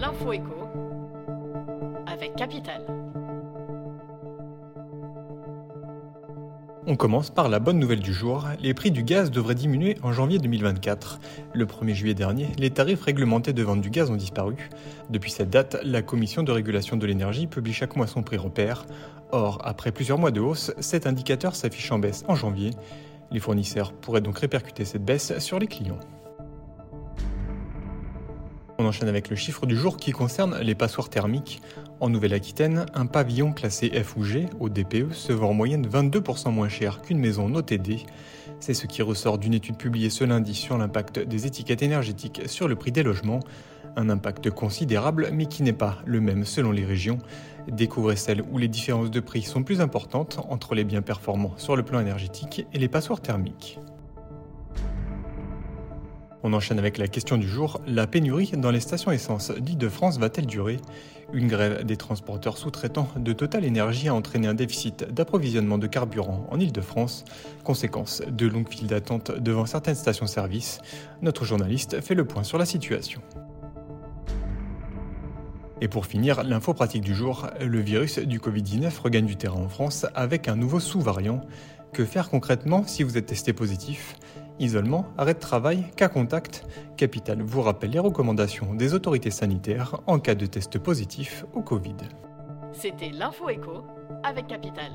L'info écho avec Capital. On commence par la bonne nouvelle du jour. Les prix du gaz devraient diminuer en janvier 2024. Le 1er juillet dernier, les tarifs réglementés de vente du gaz ont disparu. Depuis cette date, la Commission de régulation de l'énergie publie chaque mois son prix repère. Or, après plusieurs mois de hausse, cet indicateur s'affiche en baisse en janvier. Les fournisseurs pourraient donc répercuter cette baisse sur les clients. On enchaîne avec le chiffre du jour qui concerne les passoires thermiques. En Nouvelle-Aquitaine, un pavillon classé F ou G au DPE se vend en moyenne 22% moins cher qu'une maison notée D. C'est ce qui ressort d'une étude publiée ce lundi sur l'impact des étiquettes énergétiques sur le prix des logements. Un impact considérable mais qui n'est pas le même selon les régions. Découvrez celles où les différences de prix sont plus importantes entre les biens performants sur le plan énergétique et les passoires thermiques. On enchaîne avec la question du jour. La pénurie dans les stations essence d'Île-de-France va-t-elle durer? Une grève des transporteurs sous-traitants de Total Energy a entraîné un déficit d'approvisionnement de carburant en Île-de-France. Conséquence de longues files d'attente devant certaines stations-service. Notre journaliste fait le point sur la situation. Et pour finir, l'info pratique du jour, le virus du Covid-19 regagne du terrain en France avec un nouveau sous-variant. Que faire concrètement si vous êtes testé positif? Isolement, arrêt de travail, cas contact. Capital vous rappelle les recommandations des autorités sanitaires en cas de test positif au Covid. C'était l'info écho avec Capital.